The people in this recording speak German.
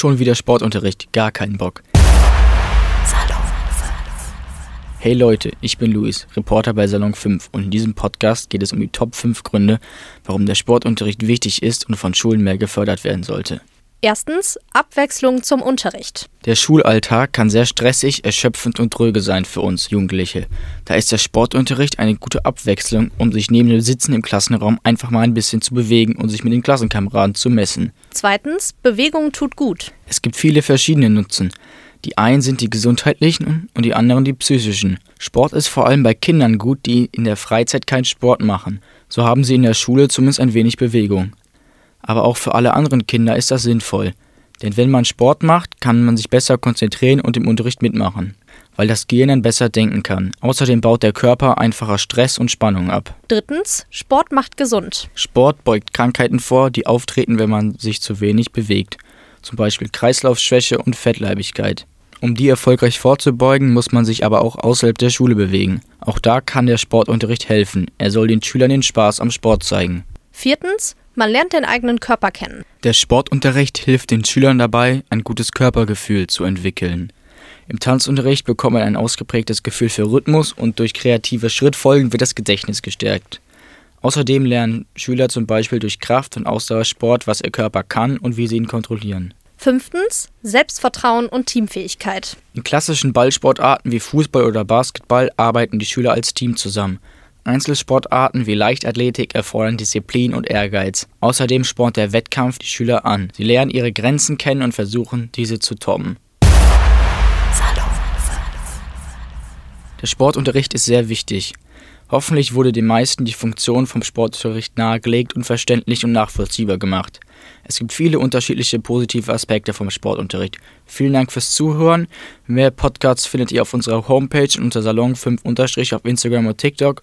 Schon wieder Sportunterricht, gar keinen Bock. Hey Leute, ich bin Luis, Reporter bei Salon 5 und in diesem Podcast geht es um die Top 5 Gründe, warum der Sportunterricht wichtig ist und von Schulen mehr gefördert werden sollte. Erstens Abwechslung zum Unterricht. Der Schulalltag kann sehr stressig, erschöpfend und dröge sein für uns Jugendliche. Da ist der Sportunterricht eine gute Abwechslung, um sich neben dem Sitzen im Klassenraum einfach mal ein bisschen zu bewegen und sich mit den Klassenkameraden zu messen. Zweitens Bewegung tut gut. Es gibt viele verschiedene Nutzen. Die einen sind die gesundheitlichen und die anderen die psychischen. Sport ist vor allem bei Kindern gut, die in der Freizeit keinen Sport machen. So haben sie in der Schule zumindest ein wenig Bewegung. Aber auch für alle anderen Kinder ist das sinnvoll. Denn wenn man Sport macht, kann man sich besser konzentrieren und im Unterricht mitmachen, weil das Gehirn dann besser denken kann. Außerdem baut der Körper einfacher Stress und Spannung ab. Drittens Sport macht gesund. Sport beugt Krankheiten vor, die auftreten, wenn man sich zu wenig bewegt. Zum Beispiel Kreislaufschwäche und Fettleibigkeit. Um die erfolgreich vorzubeugen, muss man sich aber auch außerhalb der Schule bewegen. Auch da kann der Sportunterricht helfen. Er soll den Schülern den Spaß am Sport zeigen. Viertens man lernt den eigenen Körper kennen. Der Sportunterricht hilft den Schülern dabei, ein gutes Körpergefühl zu entwickeln. Im Tanzunterricht bekommt man ein ausgeprägtes Gefühl für Rhythmus und durch kreative Schrittfolgen wird das Gedächtnis gestärkt. Außerdem lernen Schüler zum Beispiel durch Kraft- und Ausdauersport, was ihr Körper kann und wie sie ihn kontrollieren. Fünftens Selbstvertrauen und Teamfähigkeit. In klassischen Ballsportarten wie Fußball oder Basketball arbeiten die Schüler als Team zusammen. Einzelsportarten wie Leichtathletik erfordern Disziplin und Ehrgeiz. Außerdem spornt der Wettkampf die Schüler an. Sie lernen ihre Grenzen kennen und versuchen, diese zu toppen. Der Sportunterricht ist sehr wichtig. Hoffentlich wurde den meisten die Funktion vom Sportunterricht nahegelegt und verständlich und nachvollziehbar gemacht. Es gibt viele unterschiedliche positive Aspekte vom Sportunterricht. Vielen Dank fürs Zuhören. Mehr Podcasts findet ihr auf unserer Homepage unter Salon 5 auf Instagram und TikTok.